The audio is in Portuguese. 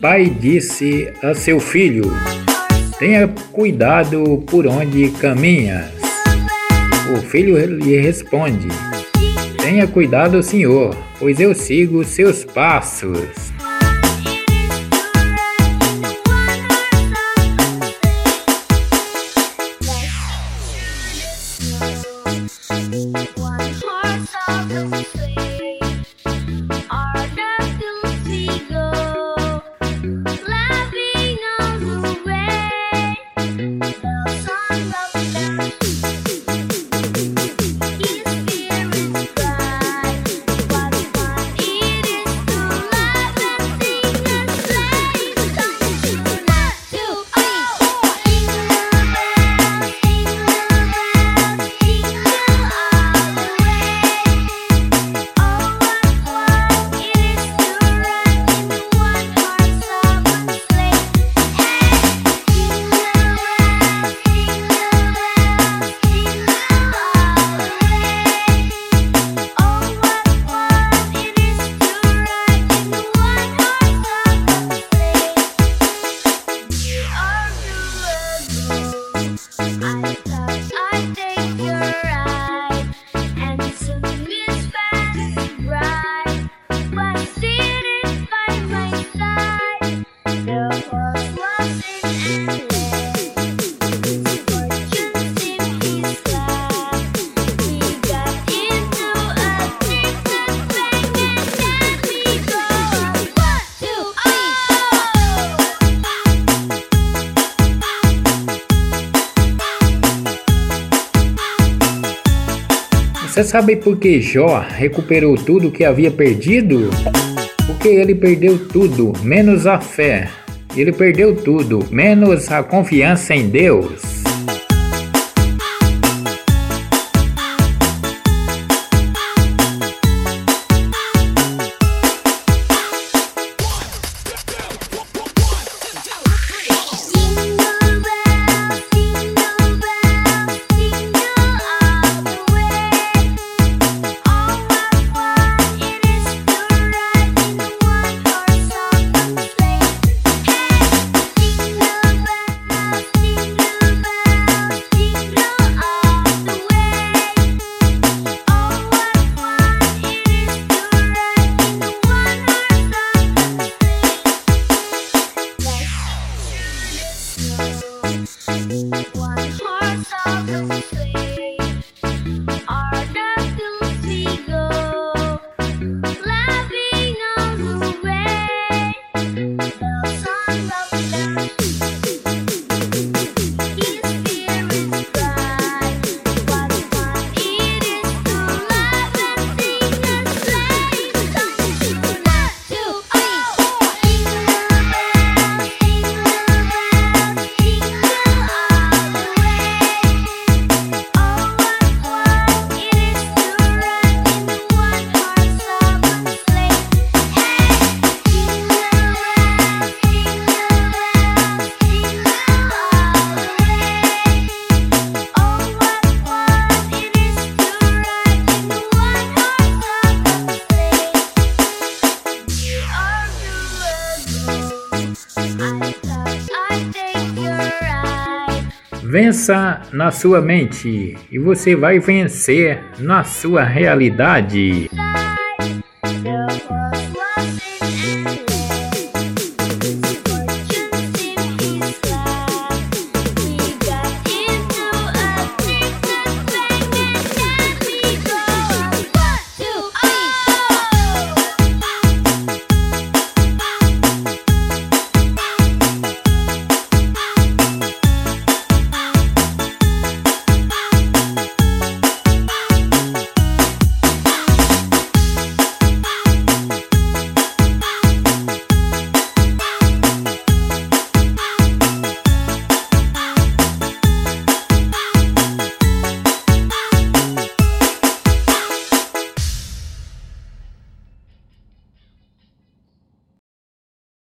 pai disse a seu filho: Tenha cuidado por onde caminhas. O filho lhe responde: Tenha cuidado, senhor, pois eu sigo seus passos. Você sabe por que Jó recuperou tudo que havia perdido? Porque ele perdeu tudo, menos a fé. Ele perdeu tudo, menos a confiança em Deus. Vença na sua mente e você vai vencer na sua realidade.